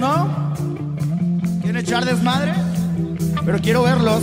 ¿no? ¿Quieren echar desmadre? Pero quiero verlos.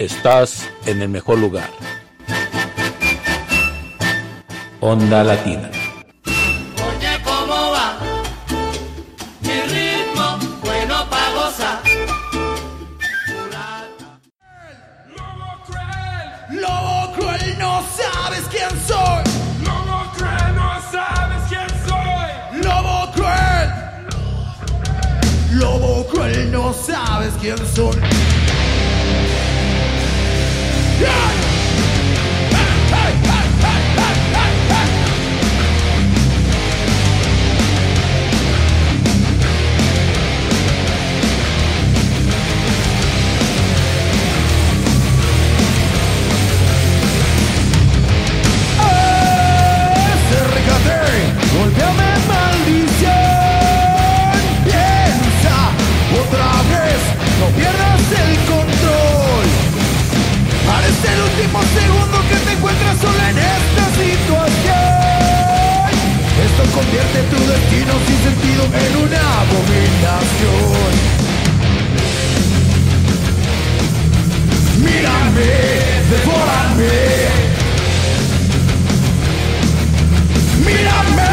Estás en el mejor lugar. Onda Latina. Oye, ¿cómo va? Mi ritmo, bueno pa' gozar. Lobo cruel, lobo cruel, no sabes quién soy. Lobo cruel, no sabes quién soy. Lobo cruel, lobo cruel, no sabes quién soy. Yeah! Parece el último segundo que te encuentras sola en esta situación. Esto convierte tu destino sin sentido en una abominación. Mírame, devórame. Mírame,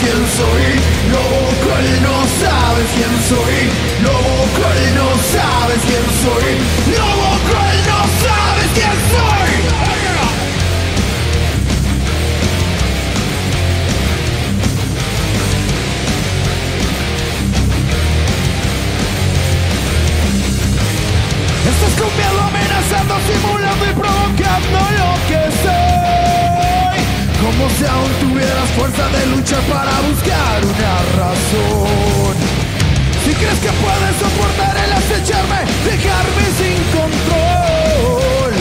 quién soy. Lobo cruel no sabes quién soy. Lobo cruel no sabes quién soy. Lobo cruel no sabes quién soy. Estás con miedo amenazando, simulando y provocando lo que soy Como si aún tuvieras fuerza de luchar para buscar una razón. Si crees que puedes soportar el acecharme, dejarme sin control.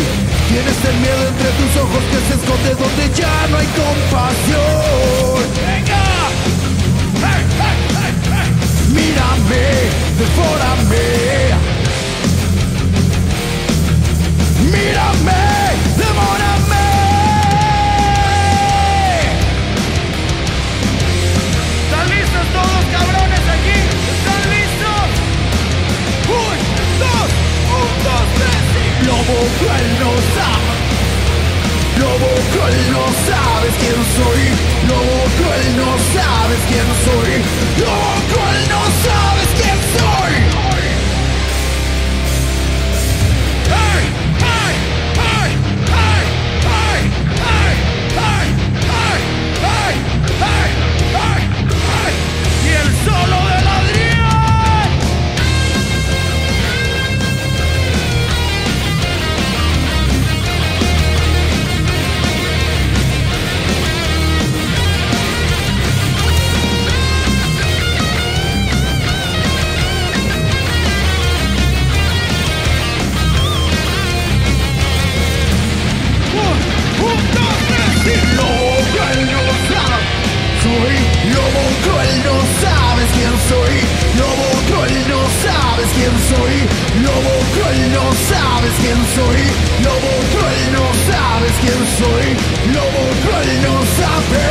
Tienes el miedo entre tus ojos que se esconde donde ya no hay compasión. ¡Venga! ¡Hey, hey, hey, hey! Mírame, devórame. Mírame, Lobo cruel no sabes quién soy. Lobo cruel no sabes quién soy. Lobo cruel no sabes quién soy. Quién soy lobo cruel no sabes quién soy lobo cruel no sabes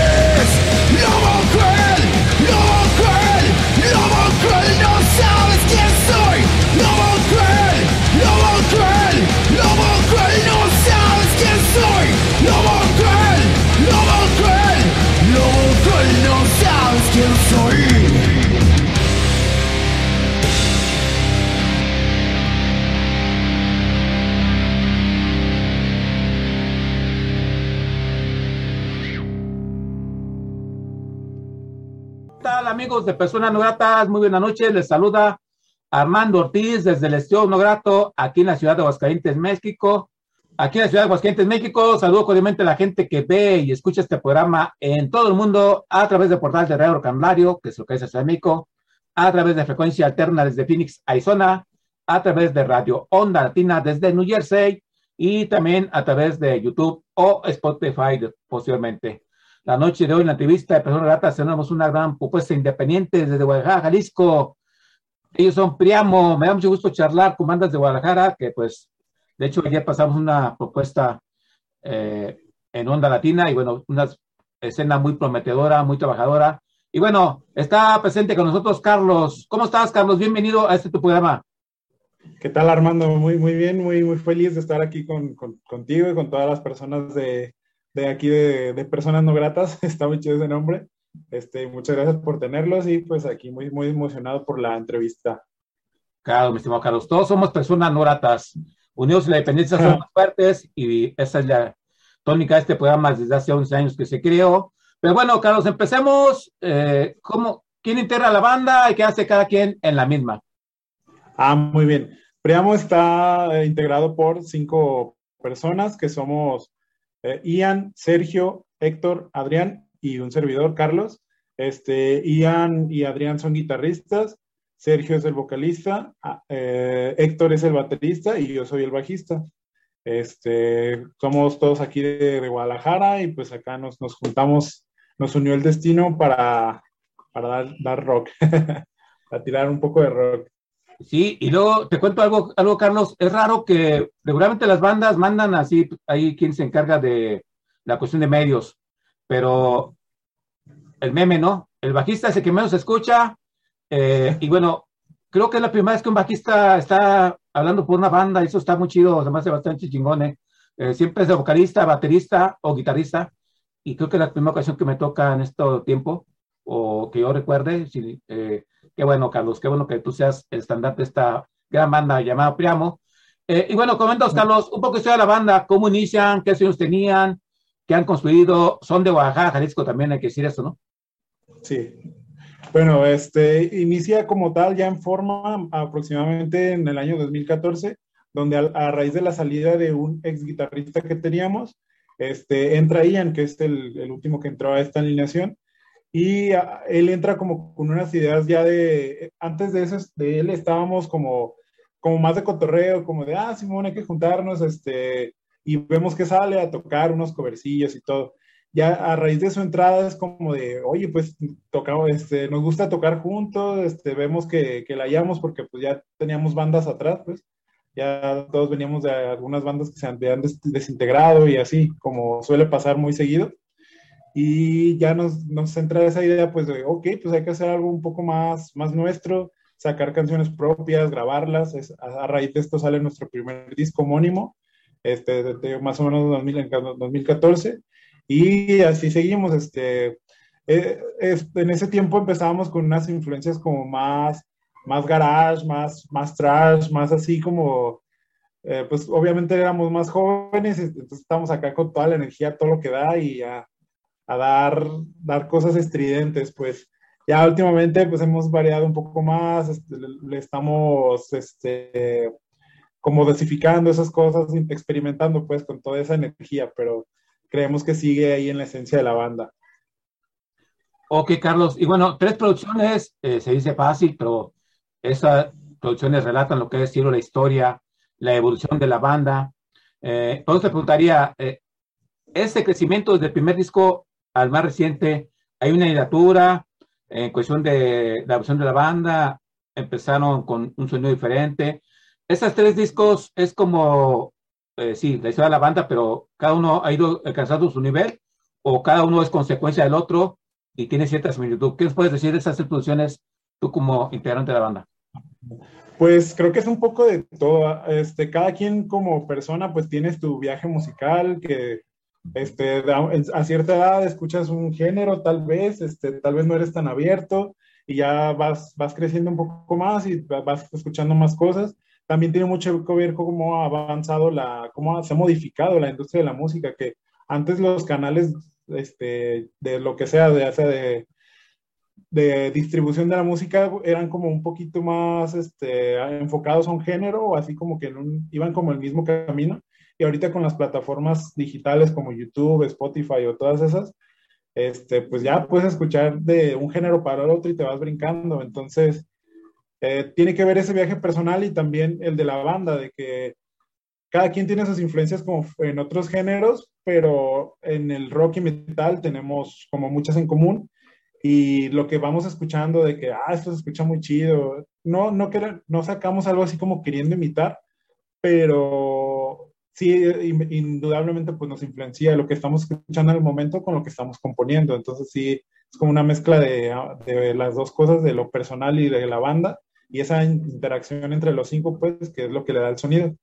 amigos de Personas No Gratas? Muy buenas noches, les saluda Armando Ortiz desde el Estudio No Grato, aquí en la ciudad de Aguascalientes, México. Aquí en la ciudad de Aguascalientes, México, saludo cordialmente a la gente que ve y escucha este programa en todo el mundo a través del portal de Radio Camblario, que es lo que es de México, a través de frecuencia alterna desde Phoenix, Arizona, a través de Radio Onda Latina desde New Jersey y también a través de YouTube o Spotify posteriormente. La noche de hoy en la entrevista de Personas Gratas tenemos una gran propuesta independiente desde Guadalajara, Jalisco. Ellos son Priamo, me da mucho gusto charlar con bandas de Guadalajara que pues De hecho, ayer pasamos una propuesta eh, en Onda Latina y bueno, una escena muy prometedora, muy trabajadora. Y bueno, está presente con nosotros Carlos. ¿Cómo estás, Carlos? Bienvenido a este tu programa. ¿Qué tal, Armando? Muy, muy bien, muy, muy feliz de estar aquí con, con- contigo y con todas las personas de, de aquí de, de Personas No Gratas. Está muy chido ese nombre. Este, muchas gracias por tenerlos y pues aquí muy, muy emocionado por la entrevista. Claro, mi estimado Carlos. Todos somos personas no gratas. Unidos en la dependencia somos fuertes y esa es la tónica de este programa desde hace 11 años que se creó. Pero bueno, Carlos, empecemos. Eh, ¿cómo, ¿Quién integra la banda y qué hace cada quien en la misma? Ah, muy bien. Priamo está eh, integrado por cinco personas que somos eh, Ian, Sergio, Héctor, Adrián y un servidor, Carlos. Este, Ian y Adrián son guitarristas, Sergio es el vocalista, ah, eh, Héctor es el baterista y yo soy el bajista. Este, somos todos aquí de, de Guadalajara y pues acá nos, nos juntamos, nos unió el destino para, para dar, dar rock, a tirar un poco de rock. Sí, y luego te cuento algo, algo, Carlos. Es raro que regularmente las bandas mandan así, ahí quien se encarga de la cuestión de medios, pero el meme, ¿no? El bajista es el que menos escucha, eh, y bueno, creo que es la primera vez que un bajista está hablando por una banda, eso está muy chido, me hace bastante chingón, ¿eh? Eh, siempre es de vocalista, baterista o guitarrista, y creo que es la primera ocasión que me toca en este tiempo, o que yo recuerde, si, eh, Qué bueno, Carlos, qué bueno que tú seas el estandarte de esta gran banda llamada Priamo. Eh, y bueno, coméntanos, Carlos, un poco historia de la banda, cómo inician, qué sueños tenían, qué han construido. Son de Oaxaca, Jalisco también, hay que decir eso, ¿no? Sí. Bueno, este inicia como tal ya en forma aproximadamente en el año 2014, donde a, a raíz de la salida de un ex guitarrista que teníamos, este, entra Ian, que es el, el último que entró a esta alineación, y a, él entra como con unas ideas ya de, antes de eso, de él estábamos como, como más de cotorreo, como de, ah, Simón, hay que juntarnos, este, y vemos que sale a tocar unos covercillos y todo. Ya a raíz de su entrada es como de, oye, pues tocamos, este, nos gusta tocar juntos, este, vemos que, que la hallamos porque pues ya teníamos bandas atrás, pues ya todos veníamos de algunas bandas que se habían des desintegrado y así, como suele pasar muy seguido y ya nos, nos entra esa idea, pues, de, ok, pues hay que hacer algo un poco más, más nuestro, sacar canciones propias, grabarlas. Es, a, a, raíz de esto sale nuestro primer disco homónimo, este, de, de más o menos 2000, 2014, y así seguimos. Este, eh, es, en ese tiempo empezábamos con unas influencias como más, más garage, más, más trash, más así como... Eh, pues obviamente éramos más jóvenes, entonces estamos acá con toda la energía, todo lo que da y ya a dar, dar cosas estridentes, pues ya últimamente pues hemos variado un poco más, este, le, estamos este, como dosificando esas cosas, experimentando pues con toda esa energía, pero creemos que sigue ahí en la esencia de la banda. Ok, Carlos, y bueno, tres producciones, eh, se dice fácil, pero esas producciones relatan lo que es decir, la historia, la evolución de la banda. Eh, entonces te preguntaría, eh, ese crecimiento desde el primer disco al más reciente, hay una hilatura en cuestión de la versión de la banda, empezaron con un sonido diferente. Esos tres discos es como, eh, sí, la historia de la banda, pero cada uno ha ido alcanzando su nivel o cada uno es consecuencia del otro y tiene cierta similitud. ¿Qué nos puedes decir de esas tres producciones tú como integrante de la banda? Pues creo que es un poco de todo. Este, cada quien como persona pues tienes tu viaje musical que este, a cierta edad escuchas un género, tal vez, este, tal vez no eres tan abierto y ya vas, vas creciendo un poco más y vas escuchando más cosas. También tiene mucho que ver cómo ha avanzado la, cómo se ha modificado la industria de la música, que antes los canales este, de lo que sea, de, sea de, de distribución de la música eran como un poquito más este, enfocados a un género, así como que un, iban como el mismo camino y ahorita con las plataformas digitales como YouTube, Spotify o todas esas, este, pues ya puedes escuchar de un género para el otro y te vas brincando. Entonces, eh, tiene que ver ese viaje personal y también el de la banda, de que cada quien tiene sus influencias como en otros géneros, pero en el rock y metal tenemos como muchas en común. Y lo que vamos escuchando de que, ah, esto se escucha muy chido, no, no, no sacamos algo así como queriendo imitar, pero sí, in- indudablemente pues nos influencia lo que estamos escuchando en el momento con lo que estamos componiendo. Entonces sí, es como una mezcla de, de las dos cosas, de lo personal y de la banda, y esa interacción entre los cinco, pues, que es lo que le da el sonido.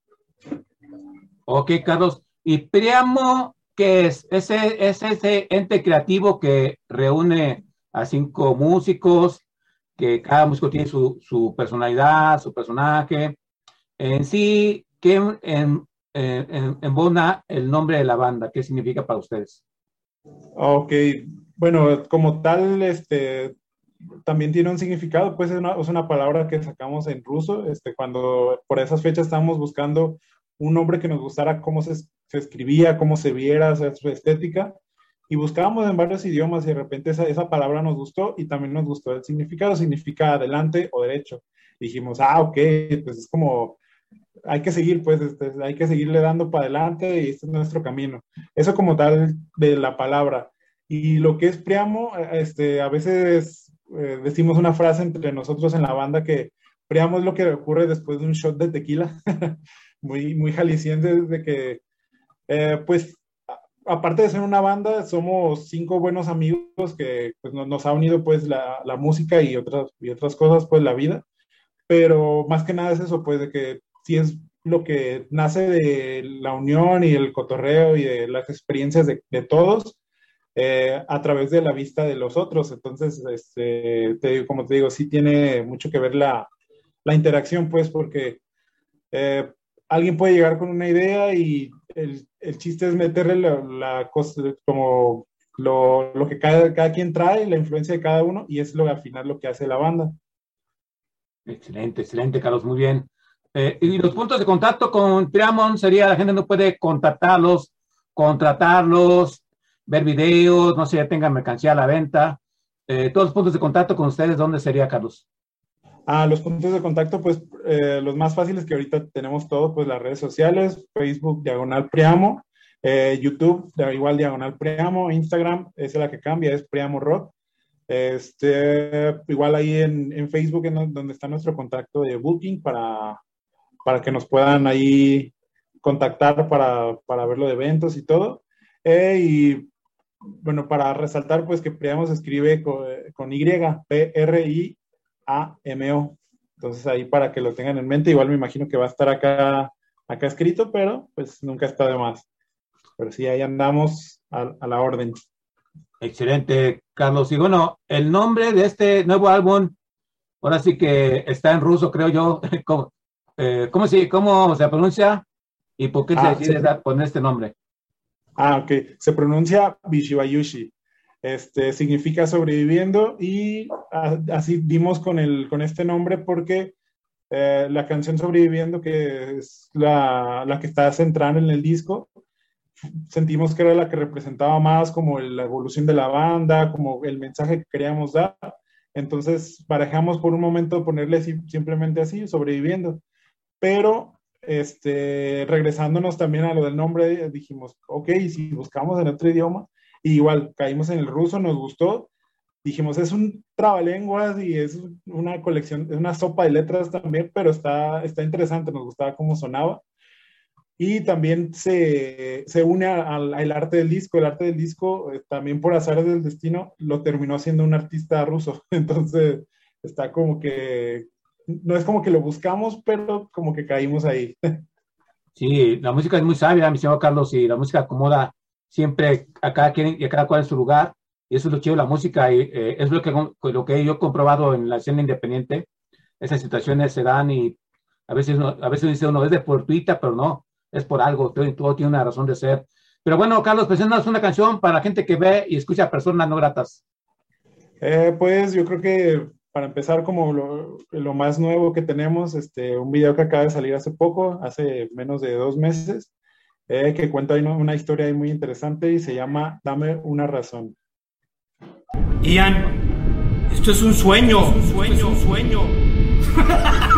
Ok, Carlos. ¿Y Priamo qué es? Ese, es ese ente creativo que reúne a cinco músicos, que cada músico tiene su, su personalidad, su personaje. En sí, ¿qué en, en, en- el nombre de la banda? ¿Qué significa para ustedes? Ok, bueno, como tal, este, también tiene un significado, pues es una, es una palabra que sacamos en ruso, este, cuando por esas fechas estábamos buscando un nombre que nos gustara cómo se, se escribía, cómo se viera, o su estética, y buscábamos en varios idiomas y de repente esa, esa palabra nos gustó y también nos gustó el significado, significa adelante o derecho. Dijimos, ah, ok, pues es como, hay que seguir, pues este, hay que seguirle dando para adelante y este es nuestro camino. Eso como tal de la palabra. Y lo que es Priamo, eh, este, a veces eh, decimos una frase entre nosotros en la banda que Priamo es lo que ocurre después de un shot de tequila, muy, muy de que, eh, pues, aparte de ser una banda, somos cinco buenos amigos que pues, nos ha unido pues la, la música y otras, y otras cosas, pues la vida. Pero más que nada es eso, pues de que sí es lo que nace de la unión y el cotorreo y de las experiencias de, todos eh, a través de la vista de los otros. Entonces, este, te como te digo, sí tiene mucho que ver la, interacción, pues, porque eh, alguien puede llegar con una idea y el, chiste es meterle la, cosa, como lo, que cada, cada quien trae, la influencia de cada uno, y es lo al final lo que hace la banda. Excelente, excelente, Carlos, muy bien. Eh, y los puntos de contacto con Triamon sería la gente no puede contactarlos, contratarlos, ver videos, no sé, ya tengan mercancía a la venta. Eh, todos los puntos de contacto con ustedes, ¿dónde sería, Carlos? Ah, los puntos de contacto, pues eh, los más fáciles que ahorita tenemos todo, pues las redes sociales, Facebook, Diagonal Priamo, YouTube, igual Diagonal Priamo, Instagram, esa es la que cambia, es Priamo Rock. Este, igual ahí en, en Facebook, en donde está nuestro contacto de Booking para, para que nos puedan ahí contactar para, para ver lo de eventos y todo. Eh, y bueno, para resaltar, pues que Priamo se escribe con, con Y, P-R-I. A-M-O. Entonces ahí para que lo tengan en mente, igual me imagino que va a estar acá, acá escrito, pero pues nunca está de más. Pero sí, ahí andamos a, a la orden. Excelente, Carlos. Y bueno, el nombre de este nuevo álbum, ahora sí que está en ruso, creo yo. ¿Cómo, eh, ¿cómo, se, cómo se pronuncia? ¿Y por qué Ah, se decide sí. poner este nombre? Ah, ok. Se pronuncia Bishibayushi. Este significa sobreviviendo y a- así dimos con, el, con este nombre porque eh, la canción Sobreviviendo, que es la, la que está centrada en el disco, sentimos que era la que representaba más como la evolución de la banda, como el mensaje que queríamos dar. Entonces, barajamos por un momento ponerle simplemente así, sobreviviendo. Pero, este, regresándonos también a lo del nombre, dijimos, ok, si buscamos en otro idioma, y igual caímos en el ruso, nos gustó. Dijimos, es un trabalenguas y es una colección, es una sopa de letras también, pero está, está interesante, nos gustaba cómo sonaba. Y también se, se une al, al arte del disco. El arte del disco, eh, también por azares del destino, lo terminó siendo un artista ruso. Entonces, está como que, no es como que lo buscamos, pero como que caímos ahí. Sí, la música es muy sabia, mi señor Carlos, y la música acomoda siempre a cada quien y a cada cual en su lugar. Y eso es lo chido de la música, y eh, es lo que, lo que yo he comprobado en la escena independiente. Esas situaciones se dan y a veces, no- a veces dice uno, es de fortuita, pero no, es por algo, todo, todo tiene una razón de ser. Pero bueno, Carlos, preséntanos una canción para la gente que ve y escucha personas no gratas. Eh, pues yo creo que para empezar como lo, lo más nuevo que tenemos, este, un video que acaba de salir hace poco, hace menos de dos meses, eh, que cuenta ahí una, una historia ahí muy interesante y se llama Dame una razón. Ian, esto es un sueño, un sueño, un sueño.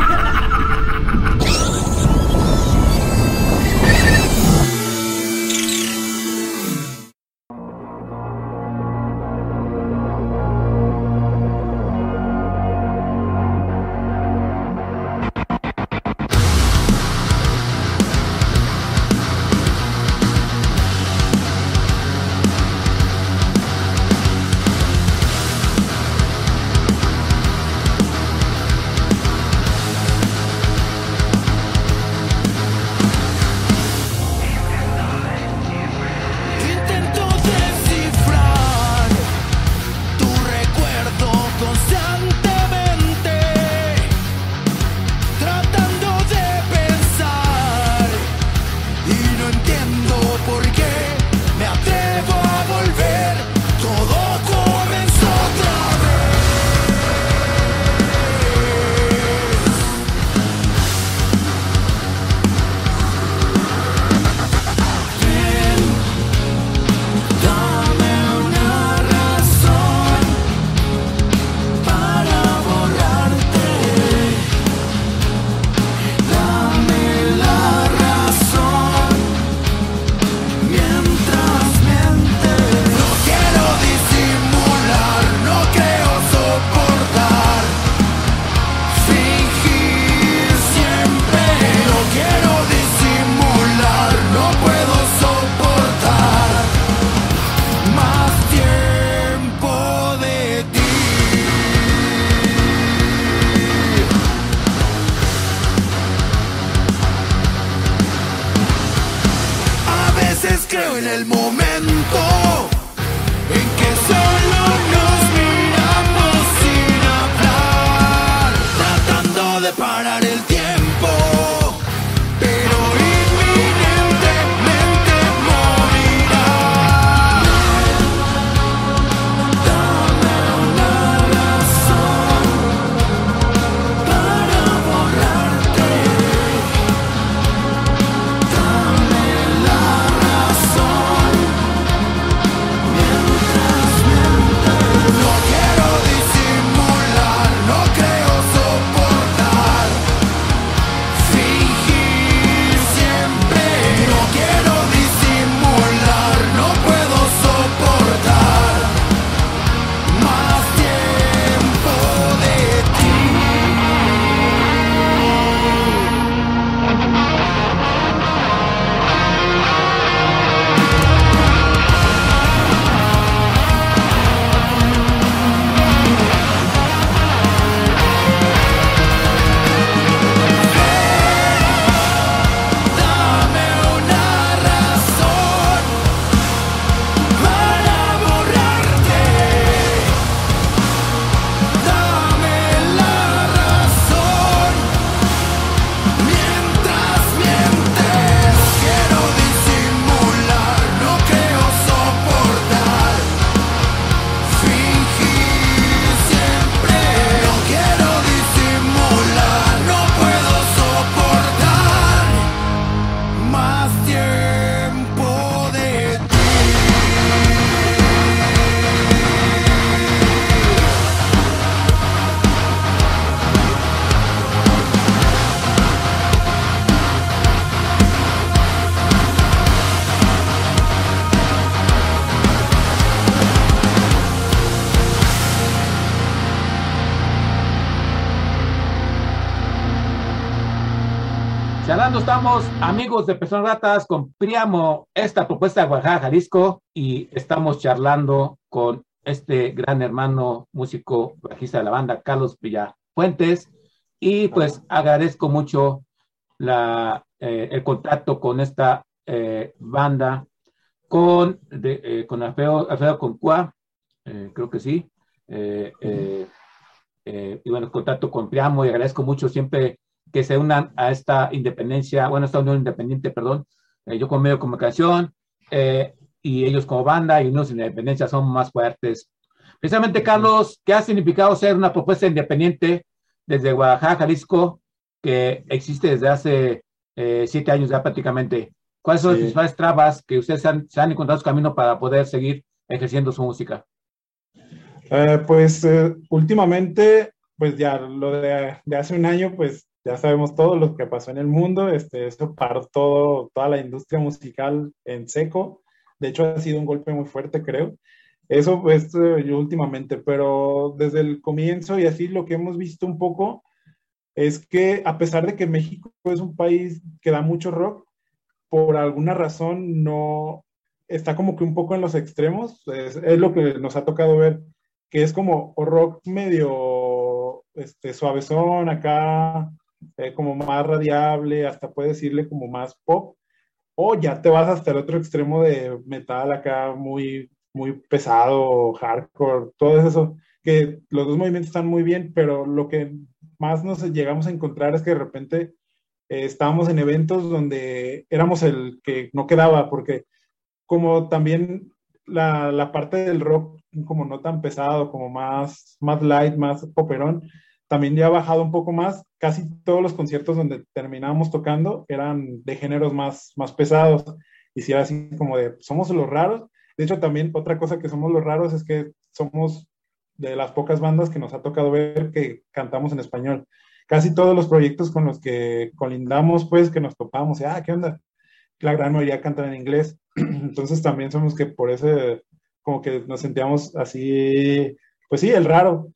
amigos de Personas Ratas, con Priamo, esta propuesta de Guadalajara, Jalisco, y estamos charlando con este gran hermano músico bajista de la banda, Carlos Villafuentes, y pues agradezco mucho la, eh, el contacto con esta eh, banda, con, de, eh, con Alfredo, Alfredo Concua, creo que sí, y bueno, contacto con Priamo, y agradezco mucho siempre que se unan a esta independencia, bueno, esta unión independiente, perdón, eh, yo como medio de comunicación eh, y ellos como banda y unos independencia son más fuertes. Precisamente, Carlos, ¿qué ha significado ser una propuesta independiente desde Guadalajara, Jalisco, que existe desde hace eh, siete años ya prácticamente? ¿Cuáles son las Sí. principales trabas que ustedes han, se han encontrado su camino para poder seguir ejerciendo su música? Eh, pues eh, últimamente, pues ya lo de, de hace un año, pues ya sabemos todo lo que pasó en el mundo, este, eso paró todo, toda la industria musical en seco, de hecho ha sido un golpe muy fuerte, creo. Eso pues yo últimamente, pero desde el comienzo y así lo que hemos visto un poco es que a pesar de que México es un país que da mucho rock, por alguna razón no está como que un poco en los extremos, es, es lo que nos ha tocado ver que es como rock medio este, suavezón acá, eh, como más radiable, hasta puedes decirle como más pop, o ya te vas hasta el otro extremo de metal acá muy, muy pesado, hardcore, todo eso, que los dos movimientos están muy bien, pero lo que más nos llegamos a encontrar es que de repente eh, estábamos en eventos donde éramos el que no quedaba, porque como también la, la parte del rock como no tan pesado, como más, más light, más poperón, también ya ha bajado un poco más. Casi todos los conciertos donde terminábamos tocando eran de géneros más, más pesados. Y si era así como de, somos los raros. De hecho, también otra cosa que somos los raros es que somos de las pocas bandas que nos ha tocado ver que cantamos en español. Casi todos los proyectos con los que colindamos, pues, que nos topamos, ah, ¿qué onda? La gran mayoría cantan en inglés. Entonces también somos que por ese, como que nos sentíamos así, pues sí, el raro.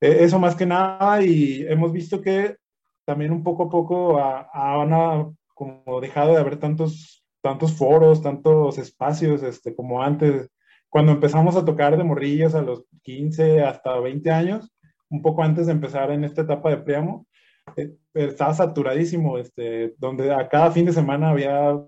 E, eso más que nada y hemos visto que también un poco a poco han como dejado de haber tantos, tantos foros, tantos espacios este, como antes. Cuando empezamos a tocar de morrillas a los 15 hasta 20 años, un poco antes de empezar en esta etapa de Priamo, eh, estaba saturadísimo, este, donde a cada fin de semana había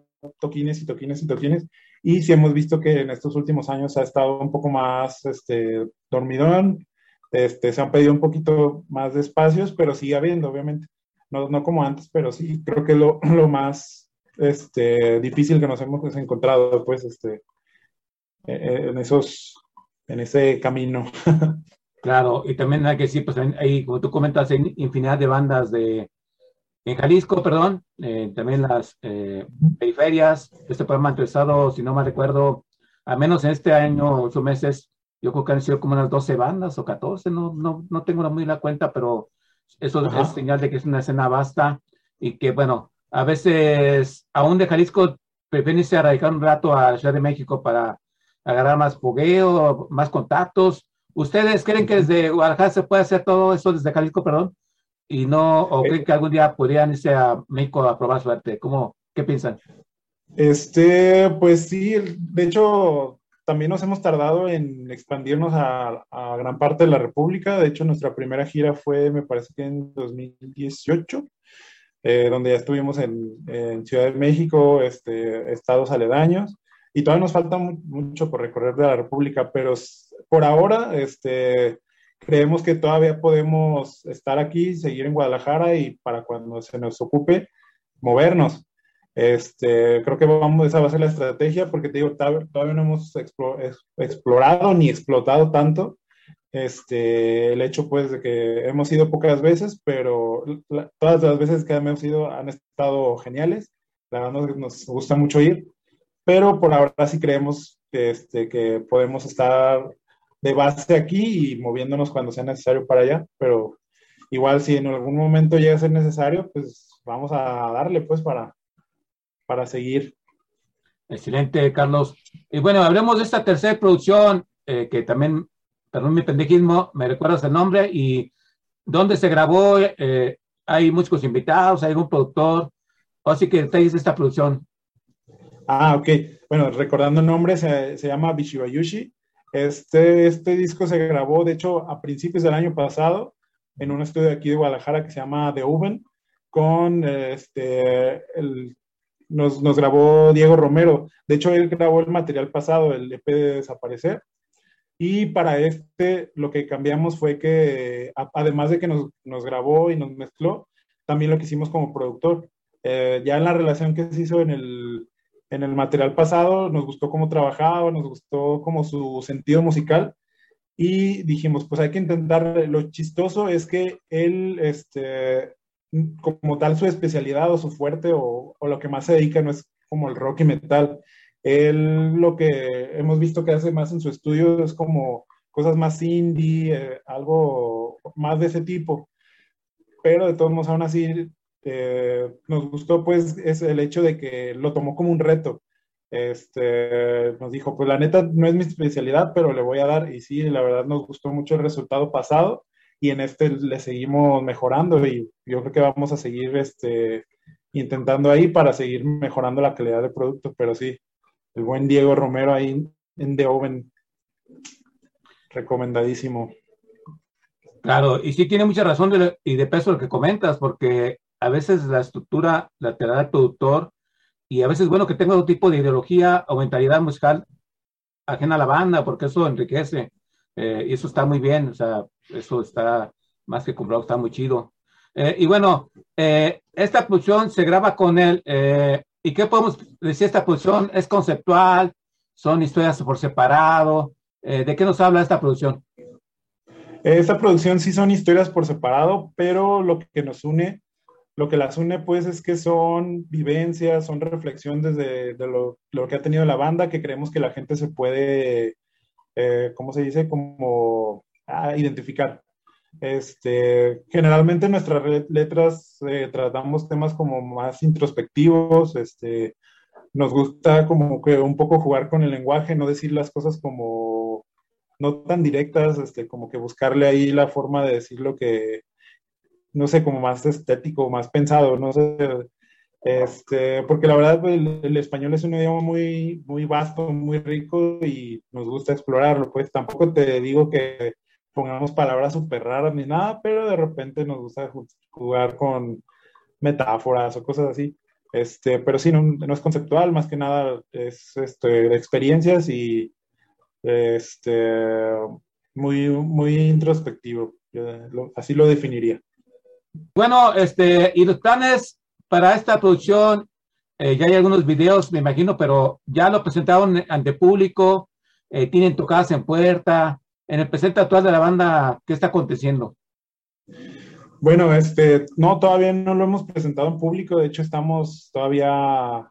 toquines y toquines y toquines. Y sí hemos visto que en estos últimos años ha estado un poco más este, dormidón, este, se han pedido un poquito más de espacios, pero sigue habiendo, obviamente. No, no como antes, pero sí, creo que lo, lo más este, difícil que nos hemos encontrado, pues, este, e, e, en esos, en ese camino. Claro, y también hay que decir, pues hay, como tú comentas, hay infinidad de bandas de, en Jalisco, perdón, eh, también las eh, periferias, este programa ha empezado, si no me recuerdo, al menos en este año, ocho meses, yo creo que han sido como unas 12 bandas o 14, no, no, no tengo muy la cuenta, pero eso es señal de que es una escena vasta y que, bueno, a veces, aún de Jalisco, prefieren irse a radicar un rato a Ciudad de México para agarrar más fogueo, más contactos. ¿Ustedes creen que desde Guadalajara se puede hacer todo eso desde Jalisco, perdón? Y no, o creen que algún día podrían irse a México a probar suerte. ¿Cómo, qué piensan? Este, pues sí, de hecho, también nos hemos tardado en expandirnos a, gran parte de la República. De hecho, nuestra primera gira fue, me parece que en 2018, eh, donde ya estuvimos en, Ciudad de México, este, estados aledaños. Y todavía nos falta mucho por recorrer de la República, pero por ahora este, creemos que todavía podemos estar aquí, seguir en Guadalajara y para cuando se nos ocupe, movernos. Este, creo que vamos, esa va a ser la estrategia porque te digo, todavía no hemos explorado ni explotado tanto este, el hecho pues de que hemos ido pocas veces, pero todas las veces que hemos ido han estado geniales. La verdad nos, nos gusta mucho ir, pero por ahora sí creemos que, este, que podemos estar de base aquí y moviéndonos cuando sea necesario para allá, pero igual si en algún momento llega a ser necesario, pues vamos a darle pues para, para seguir. Excelente, Carlos. Y bueno, hablemos de esta tercera producción eh, que también, perdón mi pendejismo, me recuerdas el nombre y dónde se grabó. Eh, hay muchos invitados, hay algún productor. Así que detalles de esta producción. Ah, ok. Bueno, recordando el nombre, se, se llama Bishibayushi. Este, este disco se grabó, de hecho, a principios del año pasado en un estudio aquí de Guadalajara que se llama The Oven, con este, el nos, grabó Diego Romero. De hecho, él grabó el material pasado, el EP de Desaparecer. Y para este, lo que cambiamos fue que, además de que nos, nos grabó y nos mezcló, también lo que hicimos como productor. Eh, ya en la relación que se hizo en el, en el material pasado, nos gustó cómo trabajaba, nos gustó como su sentido musical. Y dijimos, pues hay que intentar, lo chistoso es que él, este, como tal su especialidad o su fuerte o, lo que más se dedica no es como el rock y metal. Él lo que hemos visto que hace más en su estudio es como cosas más indie, eh, algo más de ese tipo. Pero de todos modos, aún así, eh, nos gustó pues es el hecho de que lo tomó como un reto. Este, nos dijo, pues la neta no es mi especialidad, pero le voy a dar. Y sí, la verdad nos gustó mucho el resultado pasado y en este le seguimos mejorando y yo creo que vamos a seguir este, intentando ahí para seguir mejorando la calidad del producto, pero sí, el buen Diego Romero ahí en The Oven, recomendadísimo. Claro, y sí tiene mucha razón y de peso lo que comentas, porque a veces la estructura lateral del productor y a veces bueno que tenga otro tipo de ideología o mentalidad musical ajena a la banda, porque eso enriquece. Eh, y eso está muy bien, o sea, eso está más que comprado, está muy chido. Eh, y bueno, eh, esta producción se graba con él. ¿Y qué podemos decir? Esta producción es conceptual, son historias por separado. ¿De qué nos habla esta producción? Esta producción sí son historias por separado, pero lo que nos une, lo que las une pues es que son vivencias, son reflexión desde de lo, lo que ha tenido la banda, que creemos que la gente se puede, eh, ¿cómo se dice? Como ah, identificar. Este, generalmente en nuestras letras eh, tratamos temas como más introspectivos, este, nos gusta como que un poco jugar con el lenguaje, no decir las cosas como no tan directas, este, como que buscarle ahí la forma de decir lo que, no sé, como más estético, más pensado, no sé, este, porque la verdad pues, el, el español es un idioma muy, muy vasto, muy rico y nos gusta explorarlo, pues tampoco te digo que pongamos palabras súper raras ni nada, pero de repente nos gusta ju- jugar con metáforas o cosas así. Este, pero sí, no, no es conceptual, más que nada es este, experiencias y este, muy, muy introspectivo. Yo lo- así lo definiría. Bueno, este, planes para esta producción, eh, ya hay algunos videos, me imagino, pero ya lo presentaron ante público, eh, tienen tocadas en puerta, en el presente actual de la banda, ¿qué está aconteciendo? Bueno, este, no, todavía no lo hemos presentado en público, de hecho estamos todavía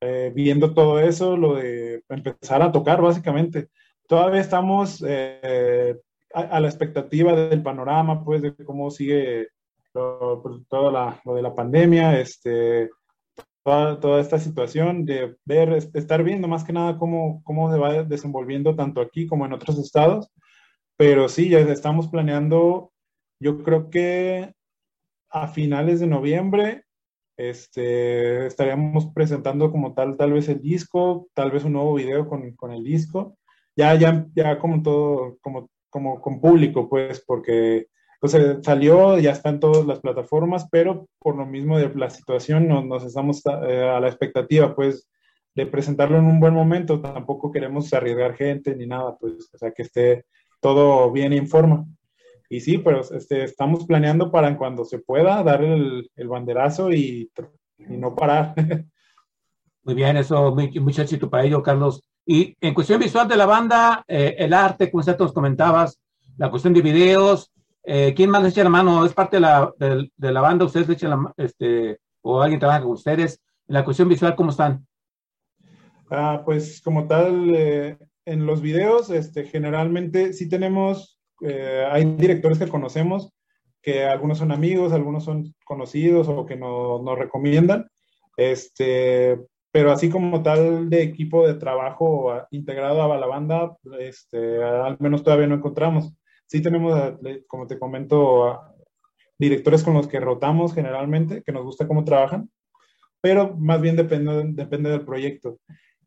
eh, viendo todo eso, lo de empezar a tocar básicamente. Todavía estamos eh, a, a la expectativa del panorama, pues, de cómo sigue lo, pues, toda la, lo de la pandemia, este, toda, toda esta situación, de ver, es- estar viendo más que nada cómo, cómo se va desenvolviendo tanto aquí como en otros estados. Pero sí, ya estamos planeando, yo creo que a finales de noviembre este, estaríamos presentando como tal, tal vez el disco, tal vez un nuevo video con, con el disco, ya, ya, ya como todo, como, como con público, pues, porque pues, eh, salió, ya está en todas las plataformas, pero por lo mismo de la situación nos, nos estamos eh, a la expectativa, pues, de presentarlo en un buen momento, tampoco queremos arriesgar gente ni nada, pues, o sea, que esté todo bien en forma. Y sí, pero este, estamos planeando para cuando se pueda dar el, el banderazo y, y no parar. Muy bien, eso, mucho éxito para ello, Carlos. Y en cuestión visual de la banda, eh, el arte, como ya nos comentabas, la cuestión de videos, eh, ¿quién más le echa la mano? ¿Es parte de la, de, de la banda? ¿Ustedes le echan la este, o alguien trabaja con ustedes? En la cuestión visual, ¿cómo están? Ah, pues como tal, eh, en los videos, este, generalmente sí tenemos, eh, hay directores que conocemos, que algunos son amigos, algunos son conocidos o que no- nos recomiendan, este, pero así como tal de equipo de trabajo integrado a la banda, este, al menos todavía no encontramos. Sí tenemos, le- como te comento, directores con los que rotamos generalmente, que nos gusta cómo trabajan, pero más bien depende, depende del proyecto.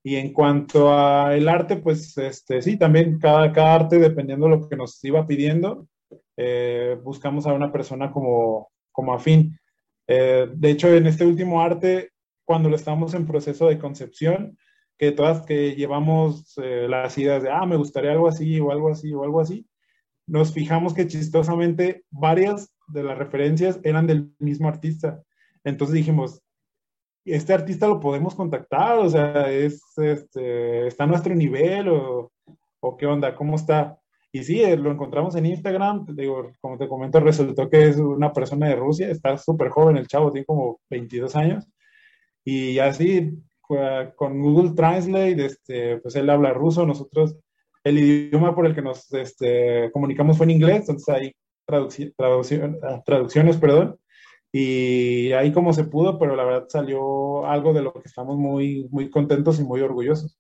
Y en cuanto a el arte, pues este, sí, también cada, cada arte, dependiendo de lo que nos iba pidiendo, eh, buscamos a una persona como, como afín. Eh, de hecho, en este último arte, cuando lo estamos en proceso de concepción, que todas que llevamos eh, las ideas de, ah, me gustaría algo así o algo así o algo así, nos fijamos que chistosamente varias de las referencias eran del mismo artista. Entonces dijimos, este artista lo podemos contactar, o sea, es, este, está a nuestro nivel o, o qué onda, cómo está. Y sí, eh, lo encontramos en Instagram, digo, como te comento, resultó que es una persona de Rusia, está súper joven el chavo, tiene como 22 años, y así con Google Translate, este, pues él habla ruso, nosotros, el idioma por el que nos este, comunicamos fue en inglés, entonces hay traducción- ah, traducciones, perdón, y ahí como se pudo, pero la verdad salió algo de lo que estamos muy, muy contentos y muy orgullosos,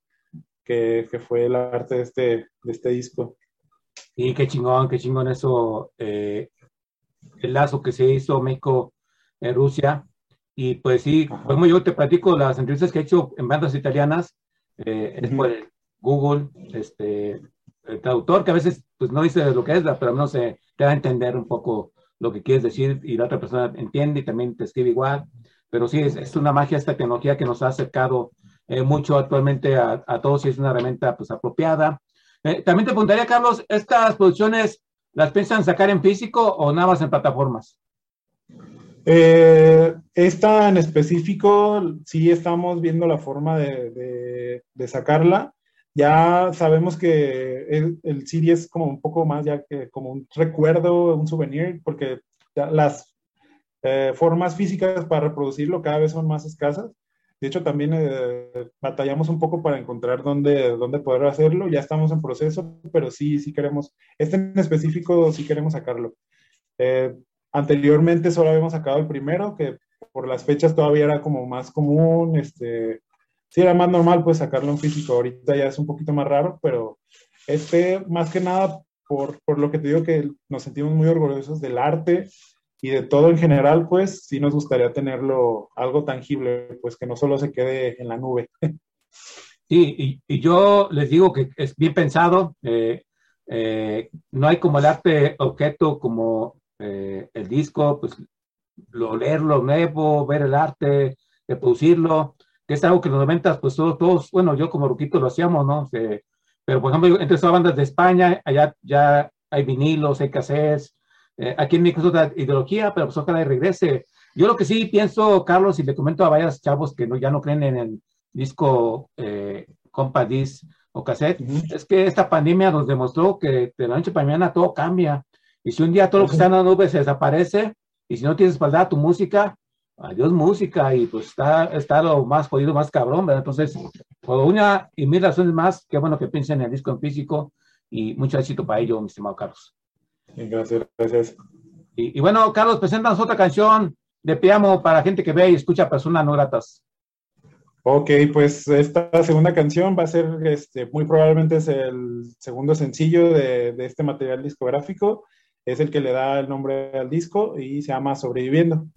que, que fue el arte de este, de este disco. Y qué chingón, qué chingón eso, eh, el lazo que se hizo México en Rusia. Y pues sí, como yo te platico, las entrevistas que he hecho en bandas italianas eh, es por el Google, este, el traductor, que a veces pues no dice lo que es, pero no se te da a entender un poco lo que quieres decir y la otra persona entiende y también te escribe igual. Pero sí, es, es una magia esta tecnología que nos ha acercado eh, mucho actualmente a, a todos y es una herramienta pues apropiada. Eh, también te preguntaría, Carlos, ¿estas producciones las piensan sacar en físico o nada más en plataformas? Eh, esta en específico, sí estamos viendo la forma de- de sacarla. Ya sabemos que el, el CD es como un poco más ya que como un recuerdo, un souvenir, porque las eh, formas físicas para reproducirlo cada vez son más escasas. De hecho, también eh, batallamos un poco para encontrar dónde, dónde poder hacerlo. Ya estamos en proceso, pero sí, sí queremos, este en específico sí queremos sacarlo. Eh, anteriormente solo habíamos sacado el primero, que por las fechas todavía era como más común, este, sí era más normal pues sacarlo en físico, ahorita ya es un poquito más raro, pero este más que nada por, por lo que te digo que nos sentimos muy orgullosos del arte y de todo en general, pues sí nos gustaría tenerlo algo tangible, pues que no solo se quede en la nube. Sí, y, y yo les digo que es bien pensado. eh, eh, no hay como el arte objeto, como eh, el disco, pues lo, leerlo nuevo, ver el arte, reproducirlo, que es algo que en los noventas, pues todos, todos, bueno, yo como Ruquito lo hacíamos, ¿no? Eh, pero por ejemplo, entre esas bandas de España, allá ya hay vinilos, hay cassettes, eh, aquí en México es otra ideología, pero pues ojalá y regrese. Yo lo que sí pienso, Carlos, y le comento a varios chavos que no, ya no creen en el disco eh, compact disc o cassette, Ujú. es que esta pandemia nos demostró que de la noche para mañana todo cambia. Y si un día todo lo que está en la nube se desaparece, y si no tienes espaldada tu música, adiós música, y pues está, está lo más jodido, más cabrón, ¿verdad? Entonces, por una y mil razones más, qué bueno que piensen en el disco en físico, y mucho éxito para ello, mi estimado Carlos. Sí, Gracias, gracias. Y, y bueno, Carlos, preséntanos otra canción de Piamo para gente que ve y escucha personas no gratas. Ok, pues esta segunda canción va a ser, este, muy probablemente es el segundo sencillo de, de este material discográfico. Es el que le da el nombre al disco y se llama Sobreviviendo.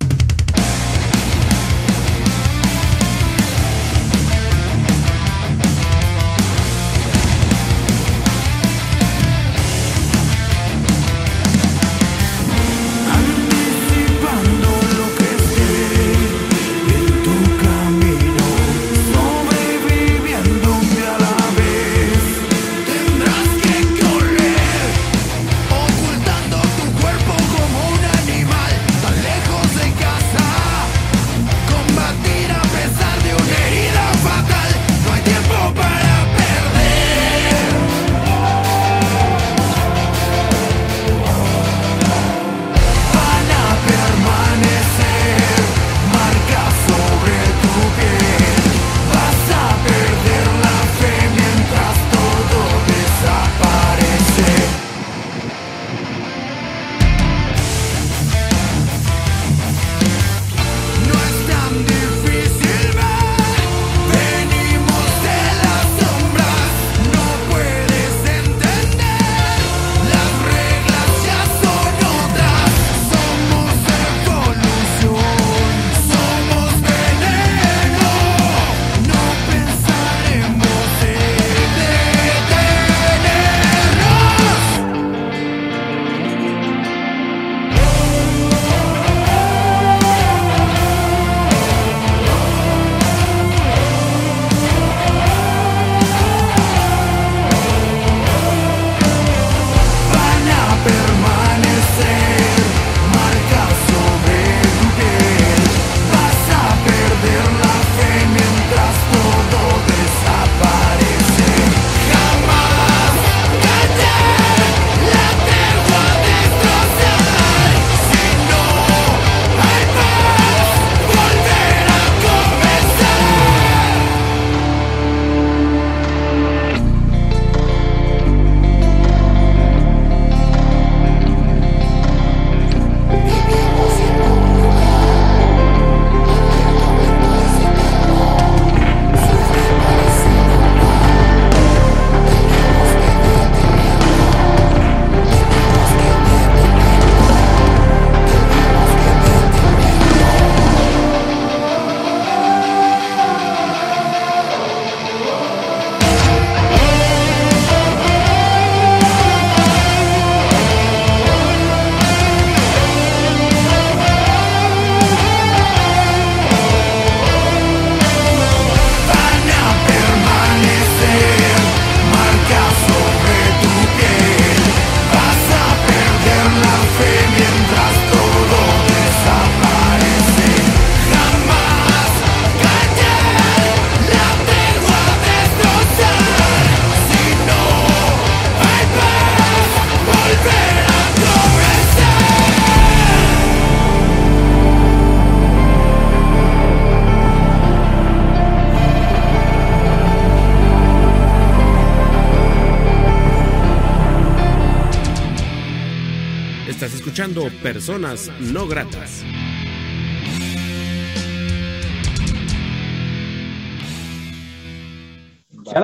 Escuchando Personas No Gratas.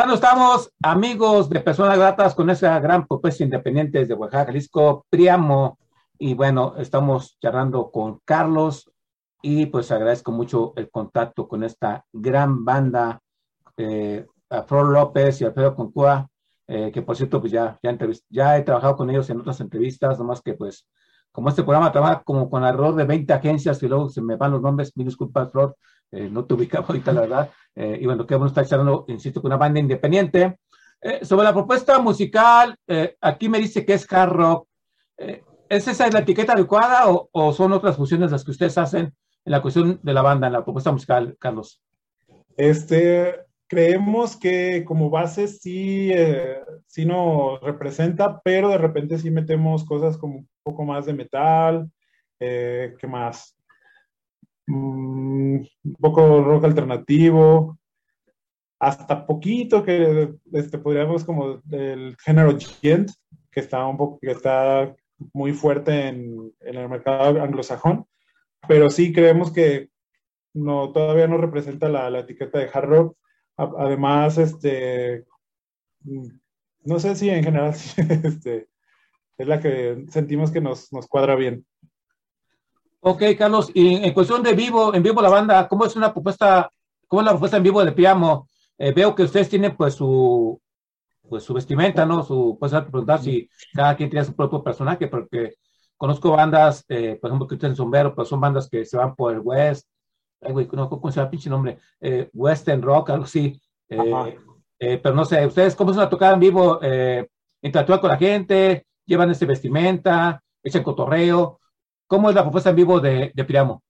No estamos, amigos de Personas Gratas, con esa gran propuesta independiente de Oaxaca, Jalisco, Priamo. Y bueno, estamos charlando con Carlos y pues agradezco mucho el contacto con esta gran banda, eh, a Flor López y Alfredo Concua, eh, que por cierto, pues ya, ya, ya he trabajado con ellos en otras entrevistas, nomás que pues como este programa trabaja como con alrededor de 20 agencias y luego se me van los nombres, mi disculpas, Flor, eh, no te ubicaba ahorita, la verdad. Eh, y bueno, que bueno estar charlando, insisto, con una banda independiente. Eh, sobre la propuesta musical, aquí me dice que es hard rock. ¿Es esa la etiqueta adecuada o, o, son otras funciones las que ustedes hacen en la cuestión de la banda, en la propuesta musical, Carlos? Este, creemos que como base sí, sí nos representa, pero de repente sí metemos cosas como un poco más de metal, ¿qué más? Mm, un poco rock alternativo, hasta poquito que este, podríamos como el género gent, que está un poco, que está muy fuerte en, en, el mercado anglosajón, pero sí creemos que no, todavía no representa la etiqueta de hard rock. Además, este, mm, no sé si en general este, es la que sentimos que nos, nos cuadra bien. Ok, Carlos, y en cuestión de vivo, en vivo la banda, ¿cómo es una propuesta, cómo es la propuesta en vivo de Piamo? Eh, veo que ustedes tienen pues su, pues su vestimenta, ¿no? Su, pues preguntar si cada quien tiene su propio personaje, porque conozco bandas, eh, por ejemplo, que ustedes sombrero, pero son bandas que se van por el West, ay, güey, no, ¿cómo se llama pinche nombre? Eh, Western Rock, algo así. pero no sé, ¿ustedes cómo es una tocada en vivo? ¿Interactúan con la gente? ¿Llevan ese vestimenta? ¿Echan cotorreo? ¿Cómo es la propuesta en vivo de, de Priamo?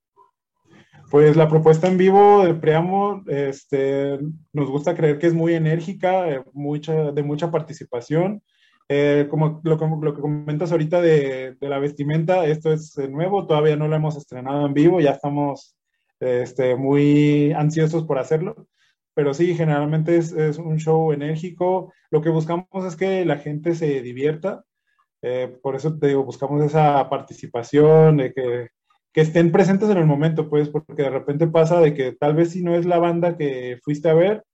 Pues la propuesta en vivo de Priamo, este, nos gusta creer que es muy enérgica, eh, mucha, de mucha participación. Eh, como lo, lo, que comentas ahorita de, de, la vestimenta, esto es nuevo, todavía no lo hemos estrenado en vivo, ya estamos este, muy ansiosos por hacerlo. Pero sí, generalmente es, es un show enérgico. Lo que buscamos es que la gente se divierta, eh, por eso te digo, buscamos esa participación, de que, que, estén presentes en el momento, pues, porque de repente pasa de que tal vez si no es la banda que fuiste a ver,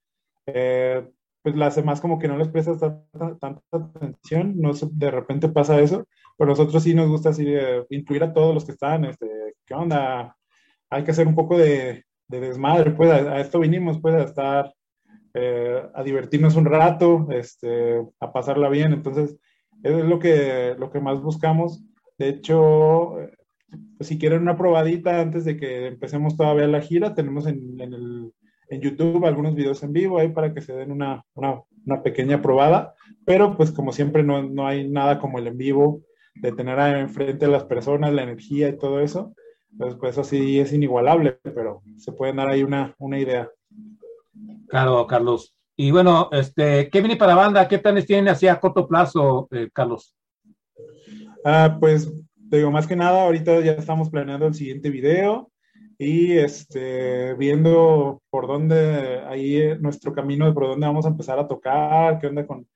eh, pues las demás como que no les prestas tanta, atención, no de repente pasa eso, pero nosotros sí nos gusta así, eh, incluir a todos los que están, este, ¿qué onda? Hay que hacer un poco de, de desmadre, pues a, esto vinimos, pues a estar, a divertirnos un rato, este, a pasarla bien, entonces es lo que, lo que más buscamos. De hecho, pues, si quieren una probadita antes de que empecemos todavía la gira, tenemos en, en, el, en YouTube algunos videos en vivo ahí para que se den una, una, una pequeña probada. Pero pues como siempre no, no, hay nada como el en vivo, de tener enfrente a las personas, la energía y todo eso. Pues, pues eso sí es inigualable, pero se pueden dar ahí una, una idea. Claro, Carlos. Y bueno, este, ¿qué viene para la banda? ¿Qué planes tienen así a corto plazo, eh, Carlos? Ah, pues, digo, más que nada, ahorita ya estamos planeando el siguiente video y este, viendo por dónde, ahí eh, nuestro camino, por dónde vamos a empezar a tocar, qué onda con,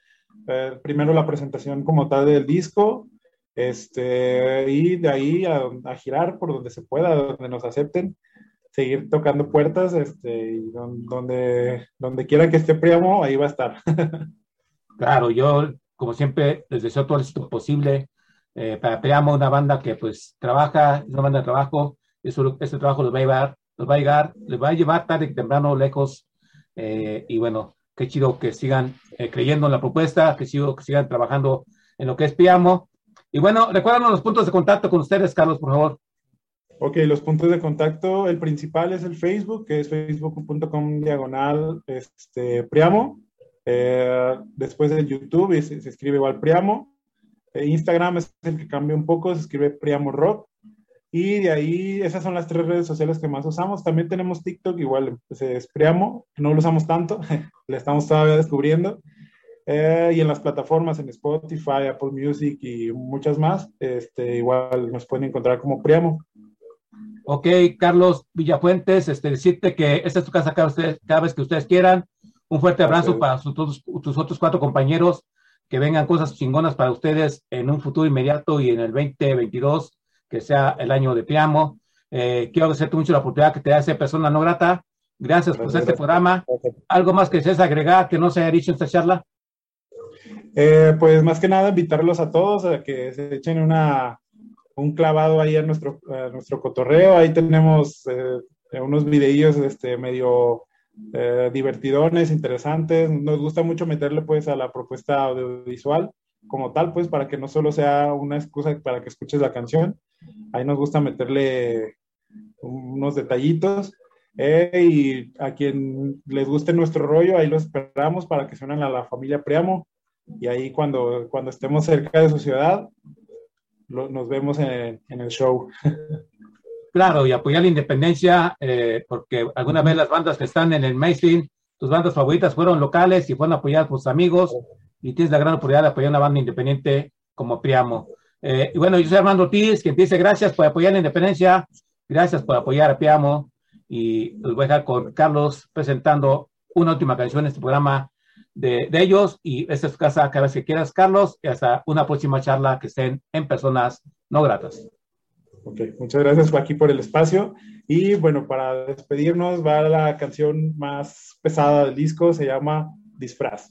eh, primero la presentación como tal del disco, este, y de ahí a, girar por donde se pueda, donde nos acepten seguir tocando puertas, este, y donde, donde quiera que esté Priamo, ahí va a estar. claro, yo, como siempre, les deseo todo el éxito posible eh, para Priamo, una banda que pues trabaja, es una banda de trabajo, eso, ese trabajo los va a llevar, los va a llegar, les va a llevar tarde temprano lejos, eh, y bueno, qué chido que sigan eh, creyendo en la propuesta, que, chido que sigan trabajando en lo que es Priamo. Y bueno, recuérdanos los puntos de contacto con ustedes, Carlos, por favor. Ok, los puntos de contacto, el principal es el Facebook, que es facebook.com diagonal este, Priamo. Eh, después de YouTube se, se, escribe igual Priamo. Eh, Instagram es el que cambia un poco, se escribe Priamo Rock. Y de ahí, esas son las tres redes sociales que más usamos. También tenemos TikTok, igual pues, es Priamo, no lo usamos tanto, le estamos todavía descubriendo. Eh, y en las plataformas, en Spotify, Apple Music y muchas más, este, igual nos pueden encontrar como Priamo. Ok, Carlos Villafuentes, este, decirte que esta es tu casa cada, ustedes, cada vez que ustedes quieran. Un fuerte abrazo okay. para sus, tus, tus, otros cuatro compañeros. Que vengan cosas chingonas para ustedes en un futuro inmediato y en el 2022. que sea el año de Priamo. Eh, quiero agradecerte mucho la oportunidad que te hace persona no grata. Gracias por este programa. ¿Algo más que desees agregar que no se haya dicho en esta charla? Eh, pues más que nada invitarlos a todos a que se echen una, un clavado ahí a nuestro, a nuestro cotorreo. Ahí tenemos eh, unos videillos este, medio eh, divertidones, interesantes. Nos gusta mucho meterle pues a la propuesta audiovisual como tal, pues para que no solo sea una excusa para que escuches la canción. Ahí nos gusta meterle unos detallitos. Eh, y a quien les guste nuestro rollo, ahí lo esperamos para que se unan a la familia Priamo. Y ahí cuando, cuando estemos cerca de su ciudad, nos vemos en, en, el show. Claro, y apoyar la independencia, eh, porque alguna vez las bandas que están en el mainstream, tus bandas favoritas fueron locales y fueron apoyadas por tus amigos, y tienes la gran oportunidad de apoyar una banda independiente como Priamo. Eh, y bueno, yo soy Armando Ortiz, quien dice gracias por apoyar la independencia, gracias por apoyar a Priamo, y los voy a dejar con Carlos presentando una última canción en este programa de, ellos y esta es tu casa cada vez que quieras, Carlos, y hasta una próxima charla que estén en personas no gratas. Ok, muchas gracias Joaquín por el espacio. Y bueno, para despedirnos va la canción más pesada del disco, se llama Disfraz.